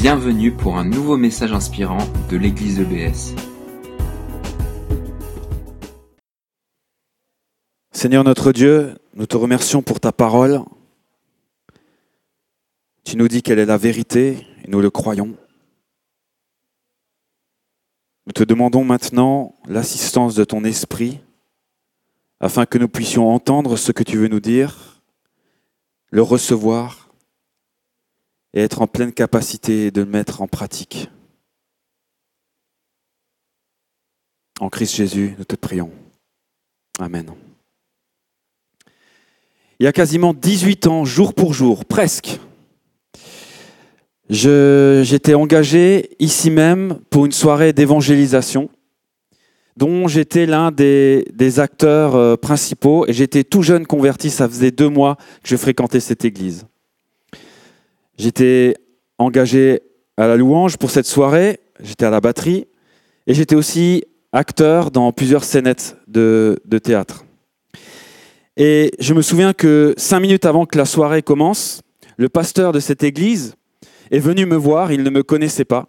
Bienvenue pour un nouveau message inspirant de l'église EBS. Seigneur notre Dieu, nous te remercions pour ta parole. Tu nous dis qu'elle est la vérité et nous le croyons. Nous te demandons maintenant l'assistance de ton esprit afin que nous puissions entendre ce que tu veux nous dire, le recevoir et être en pleine capacité de le mettre en pratique. En Christ Jésus, nous te prions. Amen. Il y a quasiment 18 ans, jour pour jour, presque, j'étais engagé ici même pour une soirée d'évangélisation dont j'étais l'un des, acteurs euh, principaux et j'étais tout jeune converti, ça faisait deux mois que je fréquentais cette église. J'étais engagé à la louange pour cette soirée, j'étais à la batterie. Et j'étais aussi acteur dans plusieurs scénettes de, de, théâtre. Et je me souviens que cinq minutes avant que la soirée commence, le pasteur de cette église est venu me voir, il ne me connaissait pas,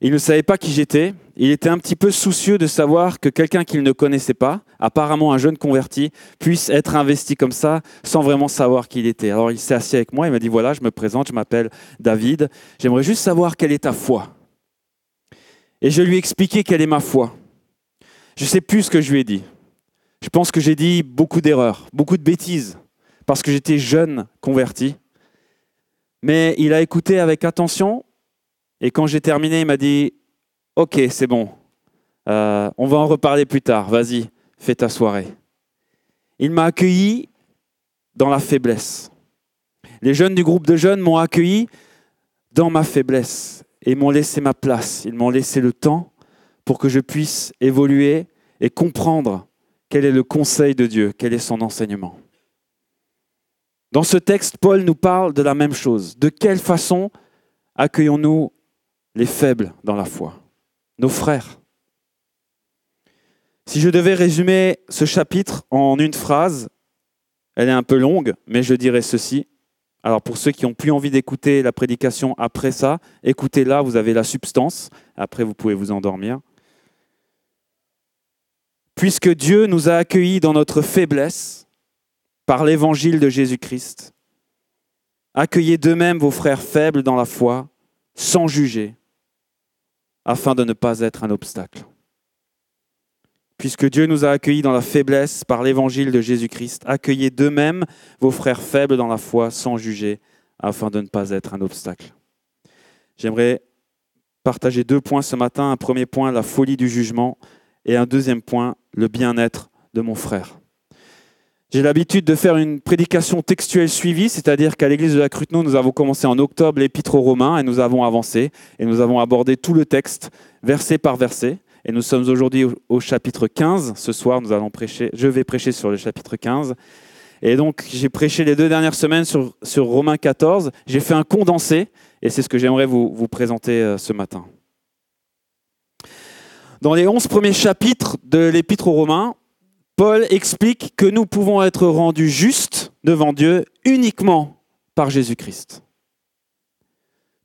il ne savait pas qui j'étais, il était un petit peu soucieux de savoir que quelqu'un qu'il ne connaissait pas, apparemment un jeune converti, puisse être investi comme ça sans vraiment savoir qui il était. Alors il s'est assis avec moi, il m'a dit voilà, je me présente, je m'appelle David, j'aimerais juste savoir quelle est ta foi. Et je lui ai expliqué quelle est ma foi. Je ne sais plus ce que je lui ai dit. Je pense que j'ai dit beaucoup d'erreurs, beaucoup de bêtises, parce que j'étais jeune converti. Mais il a écouté avec attention, et quand j'ai terminé, il m'a dit Ok, c'est bon. Euh, on va en reparler plus tard. Vas-y, fais ta soirée. Il m'a accueilli dans la faiblesse. Les jeunes du groupe de jeunes m'ont accueilli dans ma faiblesse et m'ont laissé ma place. Ils m'ont laissé le temps pour que je puisse évoluer et comprendre quel est le conseil de Dieu, quel est son enseignement. Dans ce texte, Paul nous parle de la même chose. De quelle façon accueillons-nous les faibles dans la foi? Nos frères. Si je devais résumer ce chapitre en une phrase, elle est un peu longue, mais je dirais ceci. Alors pour ceux qui n'ont plus envie d'écouter la prédication après ça, écoutez-la, vous avez la substance. Après, vous pouvez vous endormir. Puisque Dieu nous a accueillis dans notre faiblesse par l'évangile de Jésus-Christ, accueillez d'eux-mêmes vos frères faibles dans la foi, sans juger afin de ne pas être un obstacle. Puisque Dieu nous a accueillis dans la faiblesse par l'évangile de Jésus-Christ, accueillez d'eux-mêmes vos frères faibles dans la foi sans juger, afin de ne pas être un obstacle. J'aimerais partager deux points ce matin. Un premier point, la folie du jugement, et un deuxième point, le bien-être de mon frère. J'ai l'habitude de faire une prédication textuelle suivie, c'est-à-dire qu'à l'église de la Cruteno, nous avons commencé en octobre l'épître aux Romains et nous avons avancé et nous avons abordé tout le texte, verset par verset. Et nous sommes aujourd'hui au, chapitre 15. Ce soir, nous allons prêcher, je vais prêcher sur le chapitre 15. Et donc, j'ai prêché les deux dernières semaines sur, sur Romains 14. J'ai fait un condensé et c'est ce que j'aimerais vous, vous présenter euh, ce matin. Dans les onze premiers chapitres de l'épître aux Romains, Paul explique que nous pouvons être rendus justes devant Dieu uniquement par Jésus-Christ.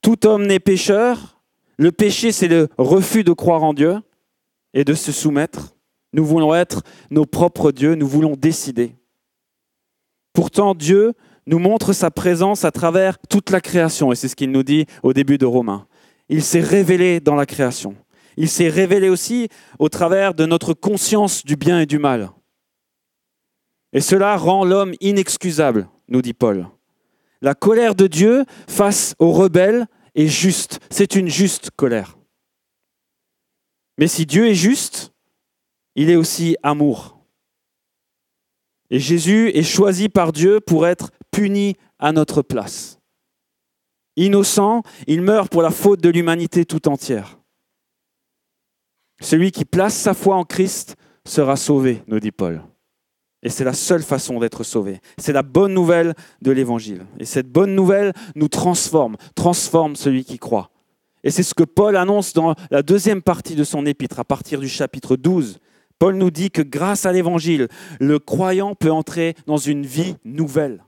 Tout homme n'est pécheur. Le péché, c'est le refus de croire en Dieu et de se soumettre. Nous voulons être nos propres dieux, nous voulons décider. Pourtant, Dieu nous montre sa présence à travers toute la création, et c'est ce qu'il nous dit au début de Romains. Il s'est révélé dans la création. Il s'est révélé aussi au travers de notre conscience du bien et du mal. Et cela rend l'homme inexcusable, nous dit Paul. La colère de Dieu face aux rebelles est juste. C'est une juste colère. Mais si Dieu est juste, il est aussi amour. Et Jésus est choisi par Dieu pour être puni à notre place. Innocent, il meurt pour la faute de l'humanité tout entière. Celui qui place sa foi en Christ sera sauvé, nous dit Paul. Et c'est la seule façon d'être sauvé. C'est la bonne nouvelle de l'Évangile. Et cette bonne nouvelle nous transforme, transforme celui qui croit. Et c'est ce que Paul annonce dans la deuxième partie de son épître, à partir du chapitre 12. Paul nous dit que grâce à l'Évangile, le croyant peut entrer dans une vie nouvelle.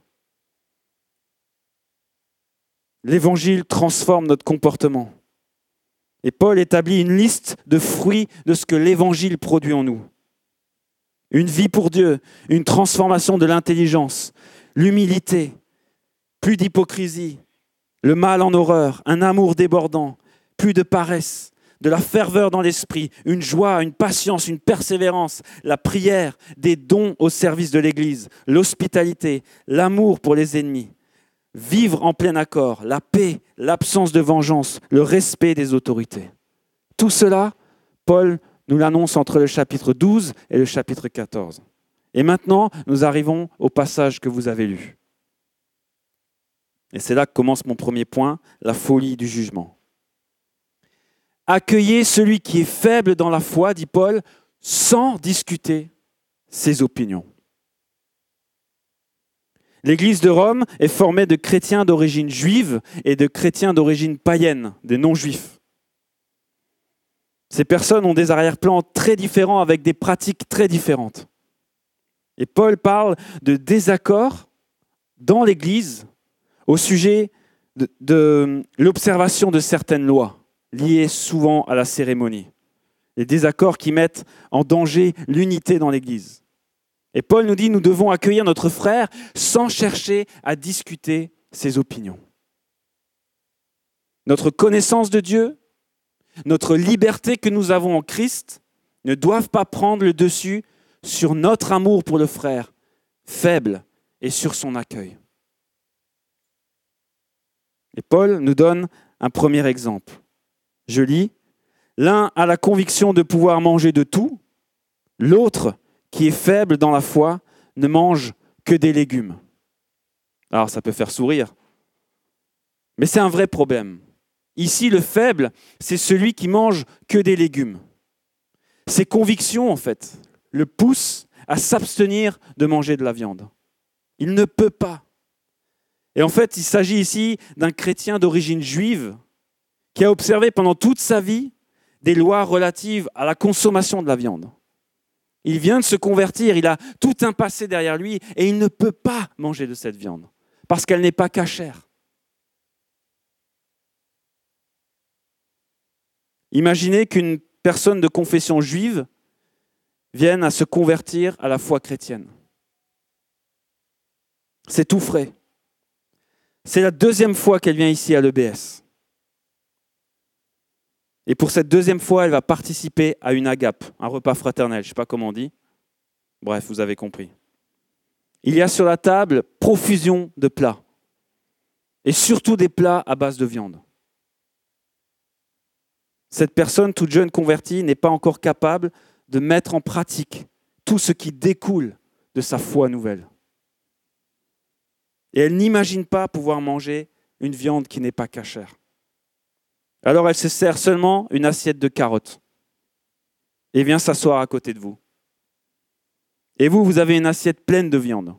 L'évangile transforme notre comportement. Et Paul établit une liste de fruits de ce que l'évangile produit en nous. Une vie pour Dieu, une transformation de l'intelligence, l'humilité, plus d'hypocrisie, le mal en horreur, un amour débordant, plus de paresse, de la ferveur dans l'esprit, une joie, une patience, une persévérance, la prière, des dons au service de l'Église, l'hospitalité, l'amour pour les ennemis, vivre en plein accord, la paix, l'absence de vengeance, le respect des autorités. Tout cela, Paul nous l'annonce entre le chapitre 12 et le chapitre 14. Et maintenant, nous arrivons au passage que vous avez lu. Et c'est là que commence mon premier point, la folie du jugement. Accueillez celui qui est faible dans la foi, dit Paul, sans discuter ses opinions. L'Église de Rome est formée de chrétiens d'origine juive et de chrétiens d'origine païenne, des non-juifs. Ces personnes ont des arrière-plans très différents avec des pratiques très différentes. Et Paul parle de désaccord dans l'Église au sujet de, de l'observation de certaines lois liées souvent à la cérémonie. Des désaccords qui mettent en danger l'unité dans l'Église. Et Paul nous dit, nous devons accueillir notre frère sans chercher à discuter ses opinions. Notre connaissance de Dieu, notre liberté que nous avons en Christ ne doivent pas prendre le dessus sur notre amour pour le frère, faible, et sur son accueil. Et Paul nous donne un premier exemple. Je lis, L'un a la conviction de pouvoir manger de tout, l'autre qui est faible dans la foi ne mange que des légumes. Alors ça peut faire sourire, mais c'est un vrai problème. Ici, le faible, c'est celui qui mange que des légumes. Ses convictions, en fait, le poussent à s'abstenir de manger de la viande. Il ne peut pas. Et en fait, il s'agit ici d'un chrétien d'origine juive qui a observé pendant toute sa vie des lois relatives à la consommation de la viande. Il vient de se convertir, il a tout un passé derrière lui et il ne peut pas manger de cette viande parce qu'elle n'est pas cachère. Imaginez qu'une personne de confession juive vienne à se convertir à la foi chrétienne. C'est tout frais. C'est la deuxième fois qu'elle vient ici à l'EBS. Et pour cette deuxième fois, elle va participer à une agape, un repas fraternel. Je ne sais pas comment on dit. Bref, vous avez compris. Il y a sur la table profusion de plats. Et surtout des plats à base de viande. Cette personne, toute jeune convertie, n'est pas encore capable de mettre en pratique tout ce qui découle de sa foi nouvelle. Et elle n'imagine pas pouvoir manger une viande qui n'est pas cachère. Alors elle se sert seulement une assiette de carottes et vient s'asseoir à côté de vous. Et vous, vous avez une assiette pleine de viande.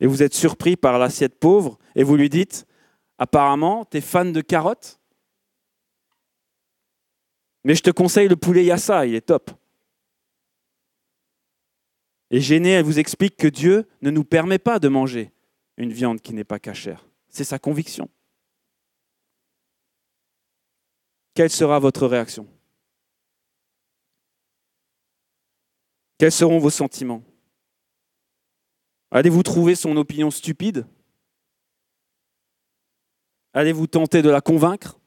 Et vous êtes surpris par l'assiette pauvre et vous lui dites, apparemment, tu es fan de carottes? Mais je te conseille le poulet yassa, il est top. Et gênée, elle vous explique que Dieu ne nous permet pas de manger une viande qui n'est pas cachère. C'est sa conviction. quelle sera votre réaction? Quels seront vos sentiments? Allez-vous trouver son opinion stupide? Allez-vous tenter de la convaincre?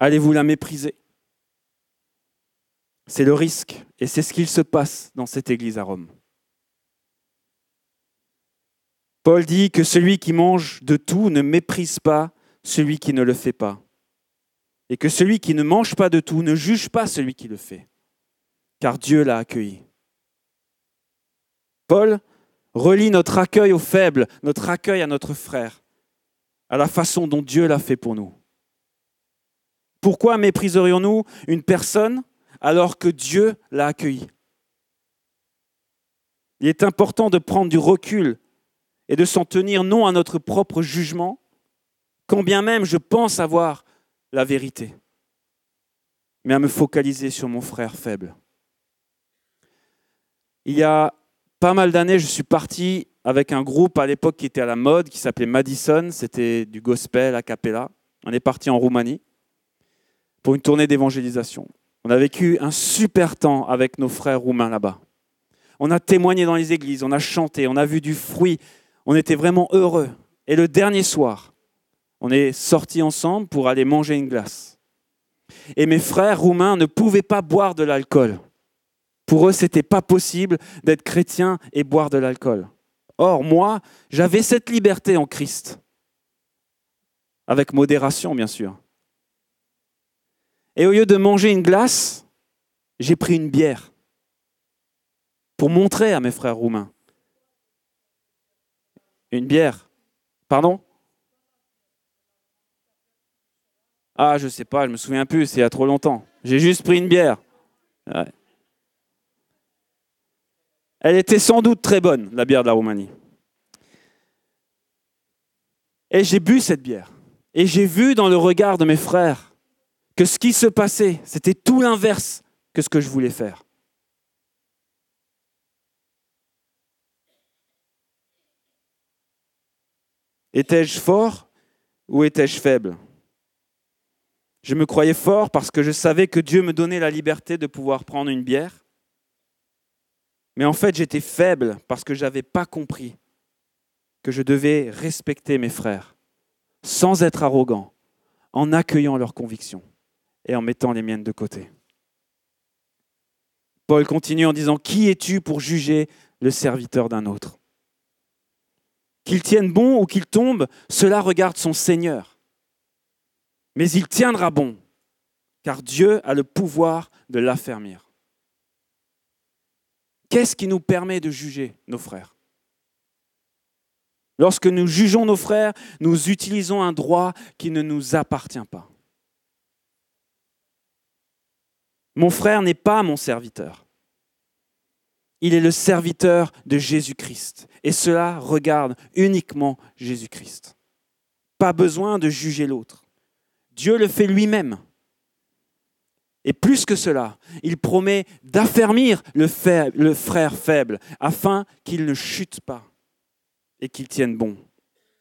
Allez-vous la mépriser? C'est le risque et c'est ce qu'il se passe dans cette église à Rome. Paul dit que celui qui mange de tout ne méprise pas celui qui ne le fait pas et que celui qui ne mange pas de tout ne juge pas celui qui le fait, car Dieu l'a accueilli. Paul relie notre accueil aux faibles, notre accueil à notre frère, à la façon dont Dieu l'a fait pour nous. Pourquoi mépriserions-nous une personne alors que Dieu l'a accueilli Il est important de prendre du recul et de s'en tenir non à notre propre jugement, quand bien même je pense avoir la vérité, mais à me focaliser sur mon frère faible. Il y a pas mal d'années, je suis parti avec un groupe à l'époque qui était à la mode, qui s'appelait Madison. C'était du gospel a cappella. On est parti en Roumanie pour une tournée d'évangélisation. On a vécu un super temps avec nos frères roumains là-bas. On a témoigné dans les églises, on a chanté, on a vu du fruit. On était vraiment heureux. Et le dernier soir, on est sortis ensemble pour aller manger une glace. Et mes frères roumains ne pouvaient pas boire de l'alcool. Pour eux, ce n'était pas possible d'être chrétien et boire de l'alcool. Or, moi, j'avais cette liberté en Christ. Avec modération, bien sûr. Et au lieu de manger une glace, j'ai pris une bière pour montrer à mes frères roumains. Une bière. Pardon? Ah, je sais pas, je me souviens plus, c'est il y a trop longtemps. J'ai juste pris une bière. Elle était sans doute très bonne, la bière de la Roumanie. Et j'ai bu cette bière. Et j'ai vu dans le regard de mes frères que ce qui se passait, c'était tout l'inverse que ce que je voulais faire. Étais-je fort ou étais-je faible? Je me croyais fort parce que je savais que Dieu me donnait la liberté de pouvoir prendre une bière. Mais en fait, j'étais faible parce que je n'avais pas compris que je devais respecter mes frères sans être arrogant, en accueillant leurs convictions et en mettant les miennes de côté. Paul continue en disant, Qui es-tu pour juger le serviteur d'un autre? Qu'il tienne bon ou qu'il tombe, cela regarde son Seigneur. Mais il tiendra bon, car Dieu a le pouvoir de l'affermir. Qu'est-ce qui nous permet de juger nos frères? Lorsque nous jugeons nos frères, nous utilisons un droit qui ne nous appartient pas. Mon frère n'est pas mon serviteur. Il est le serviteur de Jésus-Christ. Et cela regarde uniquement Jésus-Christ. Pas besoin de juger l'autre. Dieu le fait lui-même. Et plus que cela, il promet d'affermir le, frère faible afin qu'il ne chute pas et qu'il tienne bon.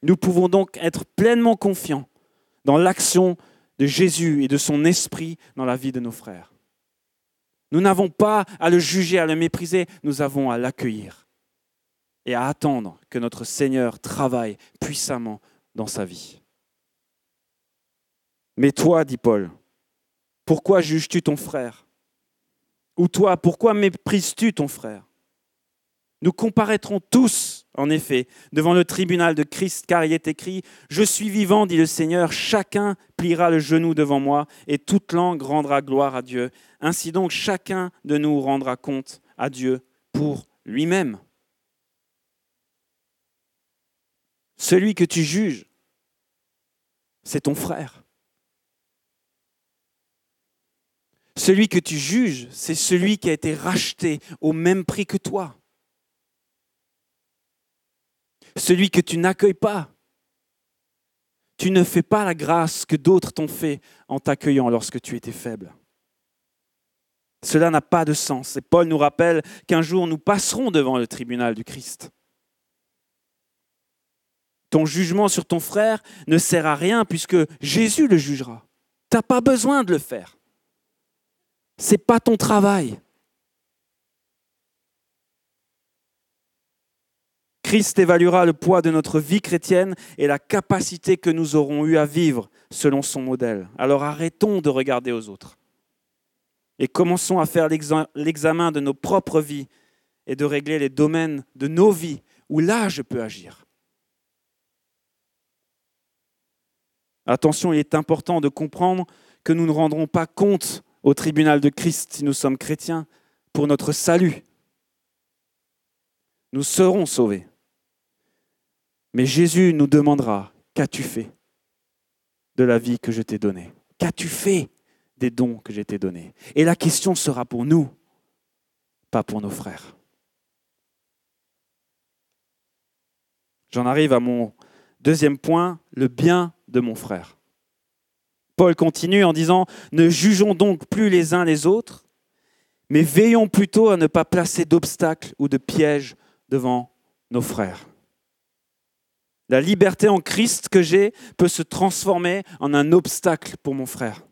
Nous pouvons donc être pleinement confiants dans l'action de Jésus et de son esprit dans la vie de nos frères. Nous n'avons pas à le juger, à le mépriser, nous avons à l'accueillir et à attendre que notre Seigneur travaille puissamment dans sa vie. Mais toi, dit Paul, pourquoi juges-tu ton frère? Ou toi, pourquoi méprises-tu ton frère? Nous comparaîtrons tous, en effet, devant le tribunal de Christ, car il est écrit, Je suis vivant, dit le Seigneur, chacun pliera le genou devant moi, et toute langue rendra gloire à Dieu. Ainsi donc, chacun de nous rendra compte à Dieu pour lui-même. Celui que tu juges, c'est ton frère. Celui que tu juges, c'est celui qui a été racheté au même prix que toi. Celui que tu n'accueilles pas. Tu ne fais pas la grâce que d'autres t'ont fait en t'accueillant lorsque tu étais faible. Cela n'a pas de sens. Et Paul nous rappelle qu'un jour nous passerons devant le tribunal du Christ. Ton jugement sur ton frère ne sert à rien puisque Jésus le jugera. Tu n'as pas besoin de le faire n'est pas ton travail. Christ évaluera le poids de notre vie chrétienne et la capacité que nous aurons eu à vivre selon son modèle. Alors arrêtons de regarder aux autres et commençons à faire l'examen de nos propres vies et de régler les domaines de nos vies où là je peux agir. Attention, il est important de comprendre que nous ne rendrons pas compte au tribunal de Christ si nous sommes chrétiens pour notre salut. Nous serons sauvés. Mais Jésus nous demandera, qu'as-tu fait de la vie que je t'ai donnée? Qu'as-tu fait des dons que je t'ai donnés? Et la question sera pour nous, pas pour nos frères. J'en arrive à mon deuxième point, le bien de mon frère. Paul continue en disant, ne jugeons donc plus les uns les autres, mais veillons plutôt à ne pas placer d'obstacles ou de pièges devant nos frères. La liberté en Christ que j'ai peut se transformer en un obstacle pour mon frère.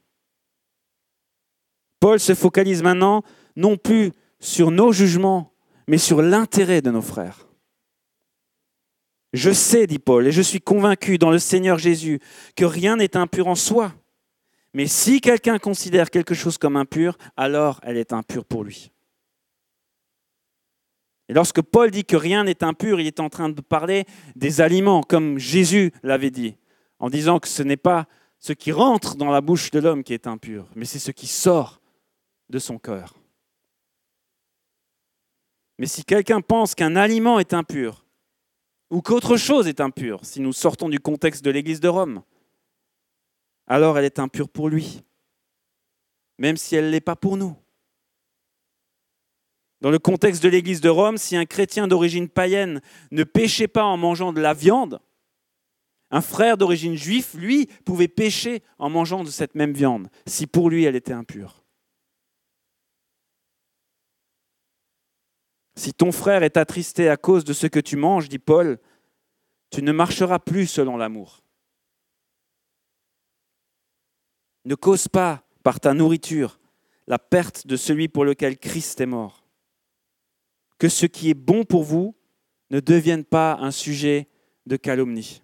Paul se focalise maintenant non plus sur nos jugements, mais sur l'intérêt de nos frères. Je sais, dit Paul, et je suis convaincu dans le Seigneur Jésus que rien n'est impur en soi. Mais si quelqu'un considère quelque chose comme impur, alors elle est impure pour lui. Et lorsque Paul dit que rien n'est impur, il est en train de parler des aliments, comme Jésus l'avait dit, en disant que ce n'est pas ce qui rentre dans la bouche de l'homme qui est impur, mais c'est ce qui sort de son cœur. Mais si quelqu'un pense qu'un aliment est impur, ou qu'autre chose est impure, si nous sortons du contexte de l'Église de Rome, alors elle est impure pour lui, même si elle ne l'est pas pour nous. Dans le contexte de l'Église de Rome, si un chrétien d'origine païenne ne péchait pas en mangeant de la viande, un frère d'origine juif, lui, pouvait pécher en mangeant de cette même viande, si pour lui elle était impure. Si ton frère est attristé à cause de ce que tu manges, dit Paul, tu ne marcheras plus selon l'amour. Ne cause pas par ta nourriture la perte de celui pour lequel Christ est mort que ce qui est bon pour vous ne devienne pas un sujet de calomnie.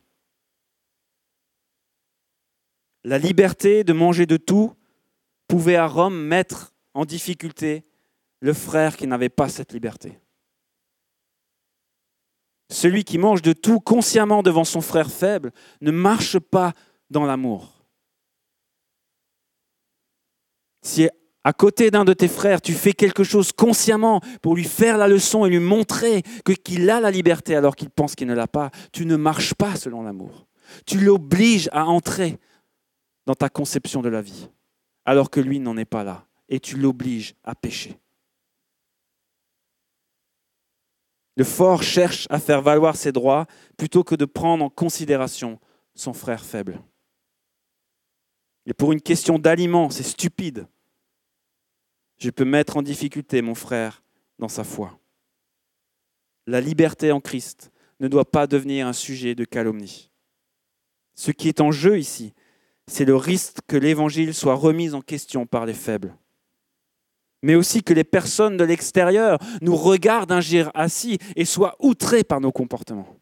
La liberté de manger de tout pouvait à Rome mettre en difficulté le frère qui n'avait pas cette liberté. Celui qui mange de tout consciemment devant son frère faible ne marche pas dans l'amour. À côté d'un de tes frères, tu fais quelque chose consciemment pour lui faire la leçon et lui montrer qu'il a la liberté alors qu'il pense qu'il ne l'a pas, tu ne marches pas selon l'amour. Tu l'obliges à entrer dans ta conception de la vie, alors que lui n'en est pas là, et tu l'obliges à pécher. Le fort cherche à faire valoir ses droits plutôt que de prendre en considération son frère faible. Et pour une question d'aliment, c'est stupide je peux mettre en difficulté mon frère dans sa foi. La liberté en Christ ne doit pas devenir un sujet de calomnie. Ce qui est en jeu ici, c'est le risque que l'Évangile soit remis en question par les faibles. Mais aussi que les personnes de l'extérieur nous regardent agir assis et soient outrées par nos comportements.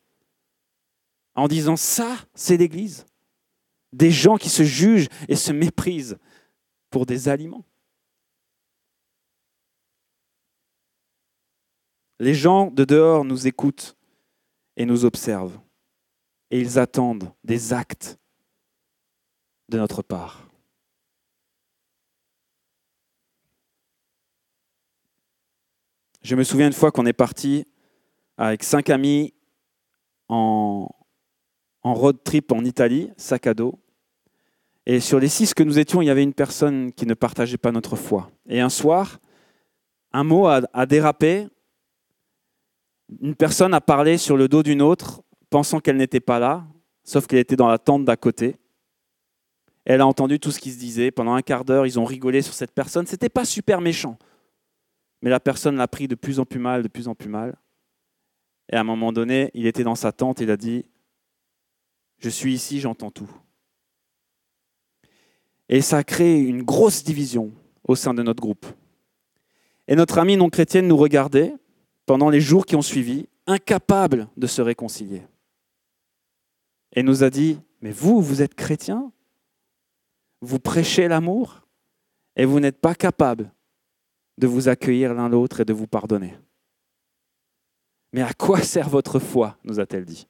En disant ça, c'est l'Église. Des gens qui se jugent et se méprisent pour des aliments. Les gens de dehors nous écoutent et nous observent. Et ils attendent des actes de notre part. Je me souviens une fois qu'on est parti avec cinq amis en, road trip en Italie, sac à dos. Et sur les six que nous étions, il y avait une personne qui ne partageait pas notre foi. Et un soir, un mot a dérapé une personne a parlé sur le dos d'une autre, pensant qu'elle n'était pas là, sauf qu'elle était dans la tente d'à côté. Elle a entendu tout ce qui se disait. Pendant un quart d'heure, ils ont rigolé sur cette personne. C'était pas super méchant. Mais la personne l'a pris de plus en plus mal, de plus en plus mal. Et à un moment donné, il était dans sa tente, il a dit Je suis ici, j'entends tout. Et ça a créé une grosse division au sein de notre groupe. Et notre amie non chrétienne nous regardait pendant les jours qui ont suivi, incapable de se réconcilier. Et nous a dit, mais vous, vous êtes chrétien? Vous prêchez l'amour? Et vous n'êtes pas capable de vous accueillir l'un l'autre et de vous pardonner. Mais à quoi sert votre foi? nous a-t-elle dit.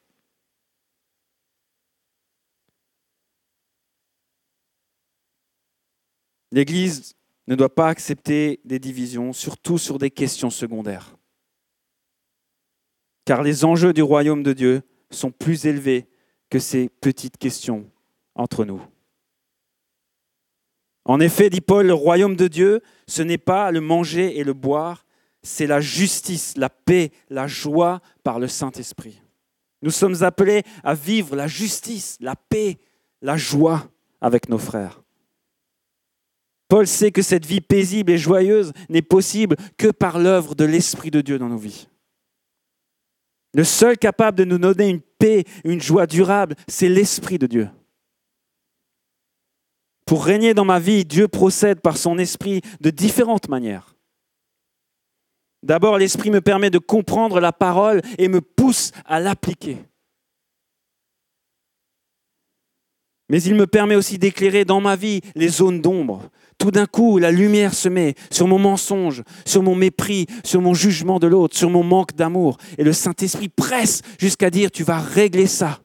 L'Église ne doit pas accepter des divisions, surtout sur des questions secondaires car les enjeux du royaume de Dieu sont plus élevés que ces petites questions entre nous. En effet, dit Paul, le royaume de Dieu, ce n'est pas le manger et le boire, c'est la justice, la paix, la joie par le Saint-Esprit. Nous sommes appelés à vivre la justice, la paix, la joie avec nos frères. Paul sait que cette vie paisible et joyeuse n'est possible que par l'œuvre de l'Esprit de Dieu dans nos vies. Le seul capable de nous donner une paix, une joie durable, c'est l'Esprit de Dieu. Pour régner dans ma vie, Dieu procède par son Esprit de différentes manières. D'abord, l'Esprit me permet de comprendre la parole et me pousse à l'appliquer. Mais il me permet aussi d'éclairer dans ma vie les zones d'ombre. Tout d'un coup, la lumière se met sur mon mensonge, sur mon mépris, sur mon jugement de l'autre, sur mon manque d'amour. Et le Saint-Esprit presse jusqu'à dire, tu vas régler ça.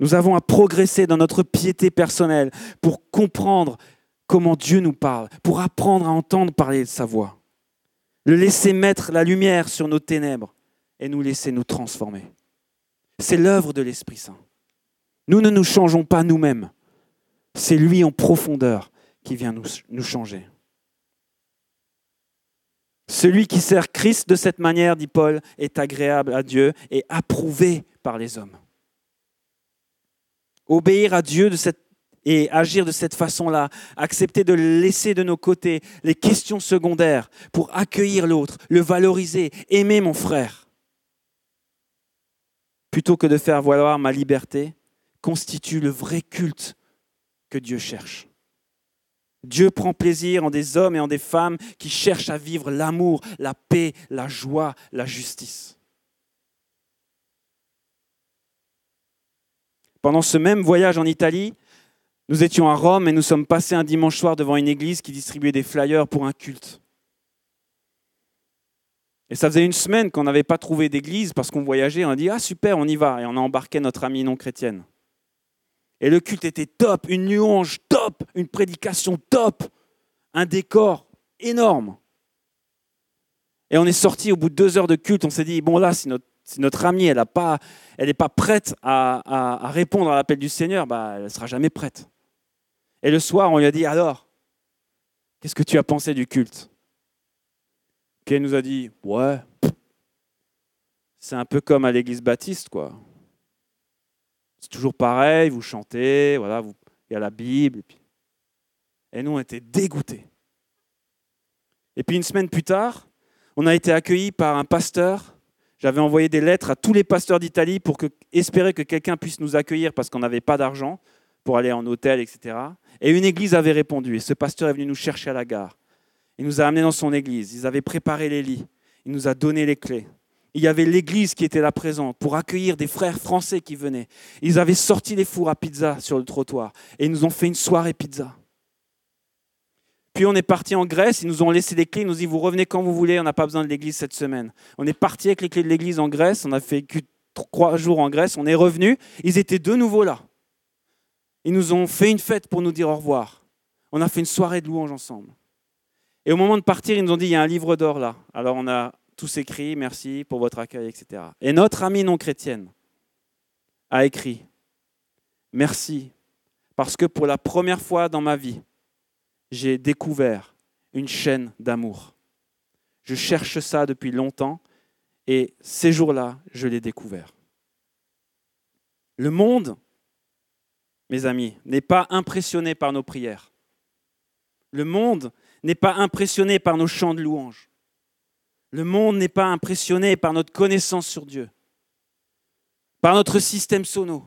Nous avons à progresser dans notre piété personnelle pour comprendre comment Dieu nous parle, pour apprendre à entendre parler de sa voix. Le laisser mettre la lumière sur nos ténèbres et nous laisser nous transformer. C'est l'œuvre de l'Esprit Saint. Nous ne nous changeons pas nous-mêmes. C'est lui en profondeur qui vient nous, changer. Celui qui sert Christ de cette manière, dit Paul, est agréable à Dieu et approuvé par les hommes. Obéir à Dieu et agir de cette façon-là, accepter de laisser de nos côtés les questions secondaires pour accueillir l'autre, le valoriser, aimer mon frère plutôt que de faire valoir ma liberté, constitue le vrai culte que Dieu cherche. Dieu prend plaisir en des hommes et en des femmes qui cherchent à vivre l'amour, la paix, la joie, la justice. Pendant ce même voyage en Italie, nous étions à Rome et nous sommes passés un dimanche soir devant une église qui distribuait des flyers pour un culte. Et ça faisait une semaine qu'on n'avait pas trouvé d'église parce qu'on voyageait. On a dit Ah, super, on y va. Et on a embarqué notre amie non chrétienne. Et le culte était top, une louange top, une prédication top, un décor énorme. Et on est sorti au bout de deux heures de culte. On s'est dit Bon, là, si notre, amie elle n'est pas, prête à, à répondre à l'appel du Seigneur, bah, elle ne sera jamais prête. Et le soir, on lui a dit Alors, qu'est-ce que tu as pensé du culte? Puis elle nous a dit, ouais, c'est un peu comme à l'église baptiste, quoi. C'est toujours pareil, vous chantez, voilà, il y a la Bible. Et, puis... et nous, on était dégoûtés. Et puis une semaine plus tard, on a été accueillis par un pasteur. J'avais envoyé des lettres à tous les pasteurs d'Italie pour espérer que quelqu'un puisse nous accueillir parce qu'on n'avait pas d'argent pour aller en hôtel, etc. Et une église avait répondu. Et ce pasteur est venu nous chercher à la gare. Il nous a amenés dans son église. Ils avaient préparé les lits. Il nous a donné les clés. Il y avait l'église qui était là présente pour accueillir des frères français qui venaient. Ils avaient sorti les fours à pizza sur le trottoir et ils nous ont fait une soirée pizza. Puis on est parti en Grèce, ils nous ont laissé les clés, ils nous ont dit vous revenez quand vous voulez, on n'a pas besoin de l'église cette semaine. On est parti avec les clés de l'église en Grèce, on a fait trois jours en Grèce, on est revenu, ils étaient de nouveau là. Ils nous ont fait une fête pour nous dire au revoir. On a fait une soirée de louange ensemble. Et au moment de partir, ils nous ont dit, il y a un livre d'or là. Alors on a tous écrit, merci pour votre accueil, etc. Et notre amie non chrétienne a écrit, merci, parce que pour la première fois dans ma vie, j'ai découvert une chaîne d'amour. Je cherche ça depuis longtemps et ces jours-là, je l'ai découvert. Le monde, mes amis, n'est pas impressionné par nos prières. Le monde n'est pas impressionné par nos chants de louange. Le monde n'est pas impressionné par notre connaissance sur Dieu, par notre système sono,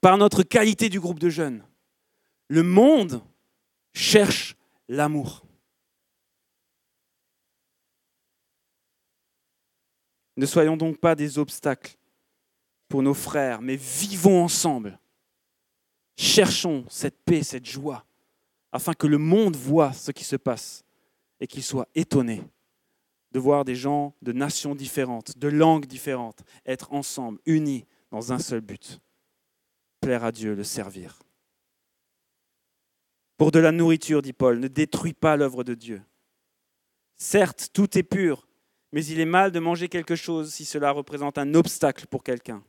par notre qualité du groupe de jeunes. Le monde cherche l'amour. Ne soyons donc pas des obstacles pour nos frères, mais vivons ensemble. Cherchons cette paix, cette joie afin que le monde voit ce qui se passe et qu'il soit étonné de voir des gens de nations différentes, de langues différentes, être ensemble, unis dans un seul but, plaire à Dieu, le servir. Pour de la nourriture, dit Paul, ne détruis pas l'œuvre de Dieu. Certes, tout est pur, mais il est mal de manger quelque chose si cela représente un obstacle pour quelqu'un.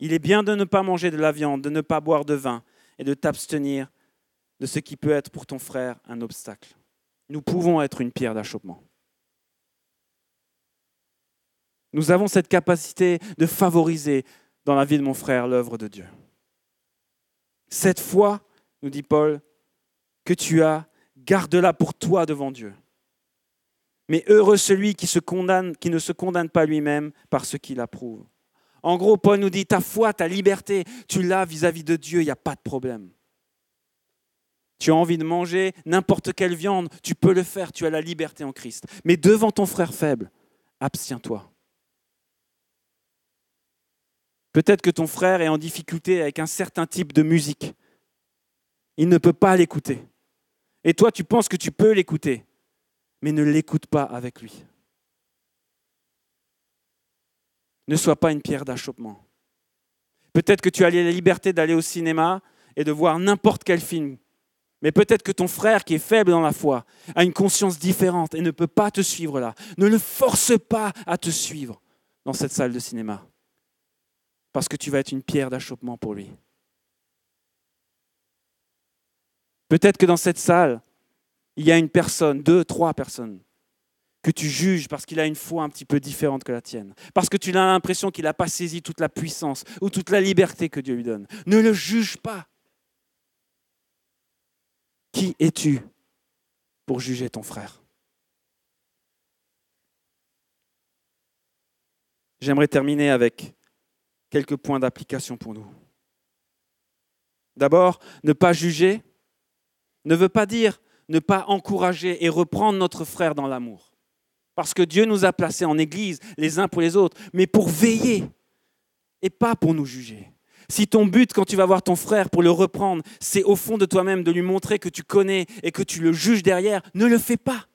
Il est bien de ne pas manger de la viande, de ne pas boire de vin et de t'abstenir de ce qui peut être pour ton frère un obstacle. Nous pouvons être une pierre d'achoppement. Nous avons cette capacité de favoriser dans la vie de mon frère l'œuvre de Dieu. Cette foi, nous dit Paul, que tu as, garde-la pour toi devant Dieu. Mais heureux celui qui, se condamne, qui ne se condamne pas lui-même par ce qu'il approuve. En gros, Paul nous dit, ta foi, ta liberté, tu l'as vis-à-vis de Dieu, il n'y a pas de problème. Tu as envie de manger n'importe quelle viande, tu peux le faire, tu as la liberté en Christ. Mais devant ton frère faible, abstiens-toi. Peut-être que ton frère est en difficulté avec un certain type de musique. Il ne peut pas l'écouter. Et toi, tu penses que tu peux l'écouter, mais ne l'écoute pas avec lui. Ne sois pas une pierre d'achoppement. Peut-être que tu as la liberté d'aller au cinéma et de voir n'importe quel film. Mais peut-être que ton frère qui est faible dans la foi a une conscience différente et ne peut pas te suivre là. Ne le force pas à te suivre dans cette salle de cinéma. Parce que tu vas être une pierre d'achoppement pour lui. Peut-être que dans cette salle, il y a une personne, deux, trois personnes, que tu juges parce qu'il a une foi un petit peu différente que la tienne, parce que tu as l'impression qu'il n'a pas saisi toute la puissance ou toute la liberté que Dieu lui donne. Ne le juge pas. Qui es-tu pour juger ton frère? J'aimerais terminer avec quelques points d'application pour nous. D'abord, ne pas juger ne veut pas dire ne pas encourager et reprendre notre frère dans l'amour. Parce que Dieu nous a placés en Église les uns pour les autres, mais pour veiller et pas pour nous juger. Si ton but quand tu vas voir ton frère pour le reprendre, c'est au fond de toi-même de lui montrer que tu connais et que tu le juges derrière, ne le fais pas.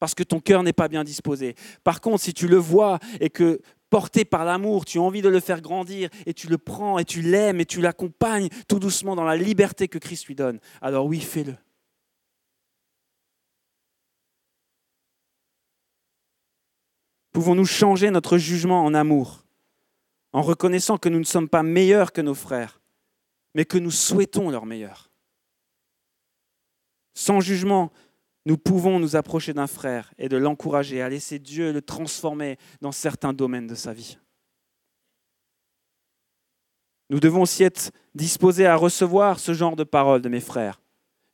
Parce que ton cœur n'est pas bien disposé. Par contre, si tu le vois et que porté par l'amour, tu as envie de le faire grandir et tu le prends et tu l'aimes et tu l'accompagnes tout doucement dans la liberté que Christ lui donne, alors oui, fais-le. Pouvons-nous changer notre jugement en amour en reconnaissant que nous ne sommes pas meilleurs que nos frères, mais que nous souhaitons leur meilleur? Sans jugement, nous pouvons nous approcher d'un frère et de l'encourager à laisser Dieu le transformer dans certains domaines de sa vie. Nous devons aussi être disposés à recevoir ce genre de paroles de mes frères.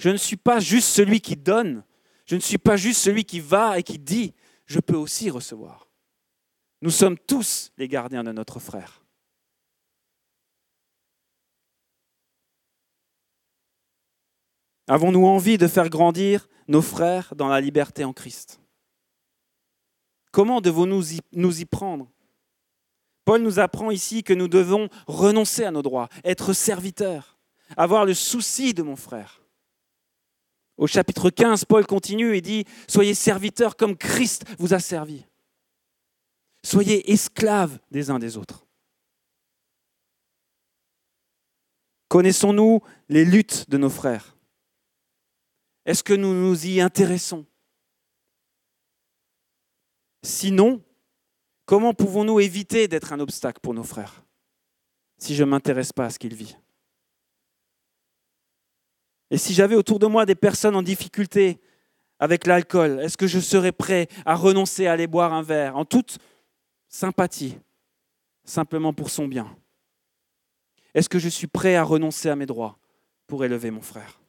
Je ne suis pas juste celui qui donne, je ne suis pas juste celui qui va et qui dit, je peux aussi recevoir. Nous sommes tous les gardiens de notre frère. Avons-nous envie de faire grandir nos frères dans la liberté en Christ Comment devons-nous nous y prendre? Paul nous apprend ici que nous devons renoncer à nos droits, être serviteurs, avoir le souci de mon frère. Au chapitre 15, Paul continue et dit, Soyez serviteurs comme Christ vous a servi. Soyez esclaves des uns des autres. Connaissons-nous les luttes de nos frères? Est-ce que nous nous y intéressons? Sinon, comment pouvons-nous éviter d'être un obstacle pour nos frères si je ne m'intéresse pas à ce qu'ils vivent? Et si j'avais autour de moi des personnes en difficulté avec l'alcool, est-ce que je serais prêt à renoncer à aller boire un verre en toute sympathie, simplement pour son bien? Est-ce que je suis prêt à renoncer à mes droits pour élever mon frère?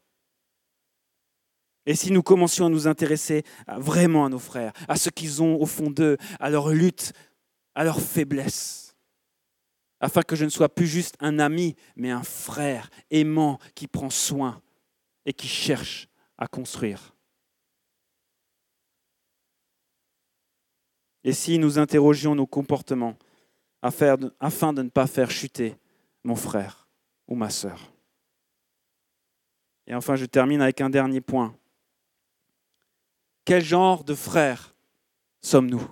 Et si nous commencions à nous intéresser vraiment à nos frères, à ce qu'ils ont au fond d'eux, à leur lutte, à leur faiblesse, afin que je ne sois plus juste un ami, mais un frère aimant qui prend soin et qui cherche à construire. Et si nous interrogions nos comportements afin de ne pas faire chuter mon frère ou ma sœur. Et enfin, je termine avec un dernier point. Quel genre de frères sommes-nous?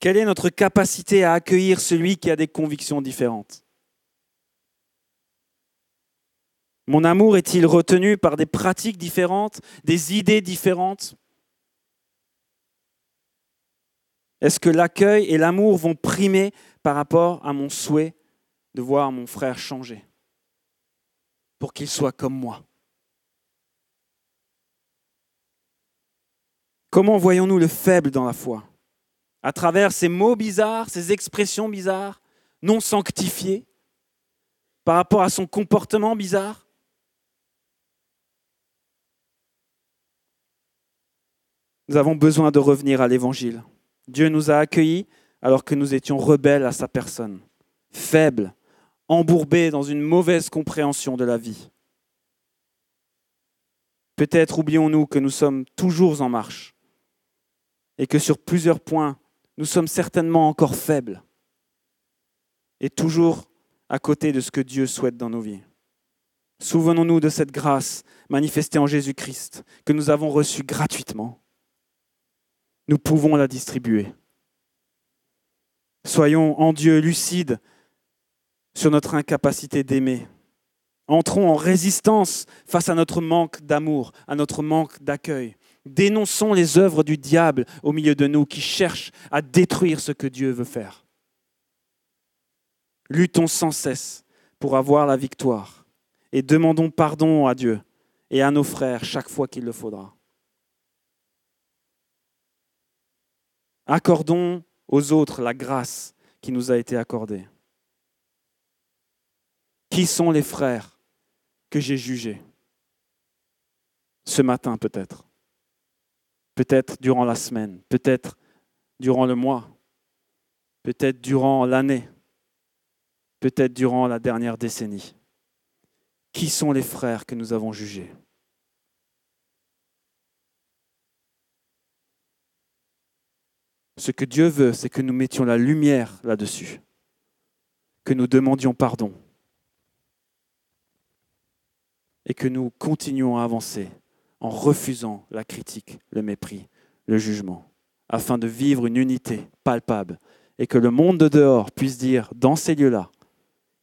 Quelle est notre capacité à accueillir celui qui a des convictions différentes? Mon amour est-il retenu par des pratiques différentes, des idées différentes? Est-ce que l'accueil et l'amour vont primer par rapport à mon souhait de voir mon frère changer pour qu'il soit comme moi? Comment voyons-nous le faible dans la foi? À travers ces mots bizarres, ces expressions bizarres, non sanctifiées, par rapport à son comportement bizarre? Nous avons besoin de revenir à l'Évangile. Dieu nous a accueillis alors que nous étions rebelles à sa personne, faibles, embourbés dans une mauvaise compréhension de la vie. Peut-être oublions-nous que nous sommes toujours en marche et que sur plusieurs points, nous sommes certainement encore faibles et toujours à côté de ce que Dieu souhaite dans nos vies. Souvenons-nous de cette grâce manifestée en Jésus-Christ que nous avons reçue gratuitement. Nous pouvons la distribuer. Soyons en Dieu lucides sur notre incapacité d'aimer. Entrons en résistance face à notre manque d'amour, à notre manque d'accueil. Dénonçons les œuvres du diable au milieu de nous qui cherchent à détruire ce que Dieu veut faire. Luttons sans cesse pour avoir la victoire et demandons pardon à Dieu et à nos frères chaque fois qu'il le faudra. Accordons aux autres la grâce qui nous a été accordée. Qui sont les frères que j'ai jugés Ce matin peut-être? Peut-être durant la semaine. Peut-être durant le mois. Peut-être durant l'année. Peut-être durant la dernière décennie. Qui sont les frères que nous avons jugés? Ce que Dieu veut, c'est que nous mettions la lumière là-dessus, que nous demandions pardon et que nous continuons à avancer en refusant la critique, le mépris, le jugement, afin de vivre une unité palpable et que le monde de dehors puisse dire, dans ces lieux-là,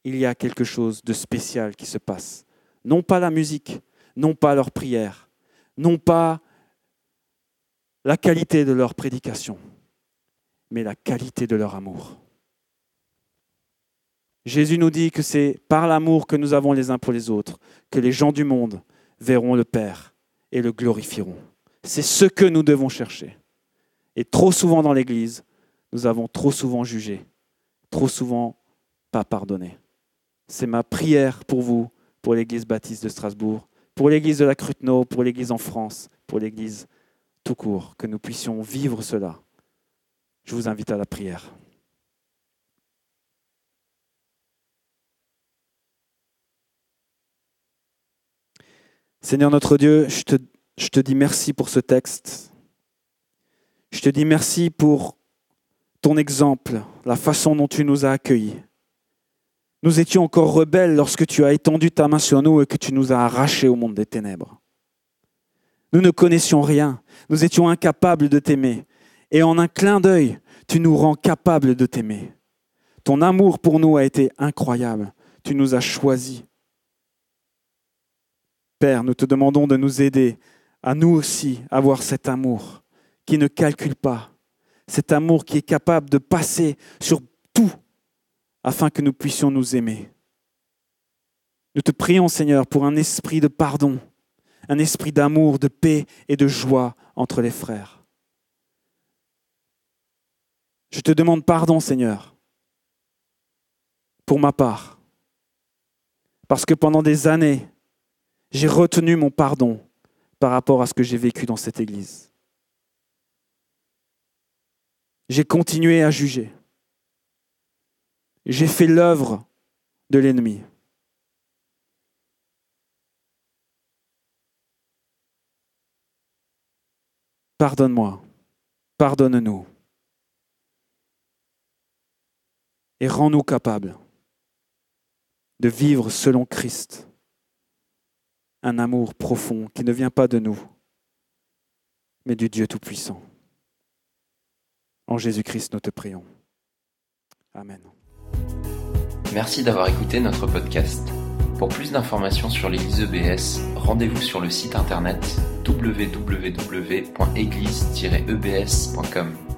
il y a quelque chose de spécial qui se passe. Non pas la musique, non pas leur prière, non pas la qualité de leur prédication, mais la qualité de leur amour. Jésus nous dit que c'est par l'amour que nous avons les uns pour les autres que les gens du monde verront le Père et le glorifieront. C'est ce que nous devons chercher. Et trop souvent dans l'Église, nous avons trop souvent jugé, trop souvent pas pardonné. C'est ma prière pour vous, pour l'Église baptiste de Strasbourg, pour l'Église de la Cruteno, pour l'Église en France, pour l'Église tout court, que nous puissions vivre cela. Je vous invite à la prière. Seigneur notre Dieu, je te, dis merci pour ce texte. Je te dis merci pour ton exemple, la façon dont tu nous as accueillis. Nous étions encore rebelles lorsque tu as étendu ta main sur nous et que tu nous as arrachés au monde des ténèbres. Nous ne connaissions rien, nous étions incapables de t'aimer. Et en un clin d'œil, tu nous rends capables de t'aimer. Ton amour pour nous a été incroyable. Tu nous as choisis. Père, nous te demandons de nous aider à nous aussi avoir cet amour qui ne calcule pas, cet amour qui est capable de passer sur tout afin que nous puissions nous aimer. Nous te prions, Seigneur, pour un esprit de pardon, un esprit d'amour, de paix et de joie entre les frères. Je te demande pardon, Seigneur, pour ma part, parce que pendant des années, j'ai retenu mon pardon par rapport à ce que j'ai vécu dans cette Église. J'ai continué à juger. J'ai fait l'œuvre de l'ennemi. Pardonne-moi, pardonne-nous. Et rends-nous capables de vivre selon Christ un amour profond qui ne vient pas de nous, mais du Dieu Tout-Puissant. En Jésus-Christ, nous te prions. Amen. Merci d'avoir écouté notre podcast. Pour plus d'informations sur l'Église EBS, rendez-vous sur le site internet www.église-ebs.com.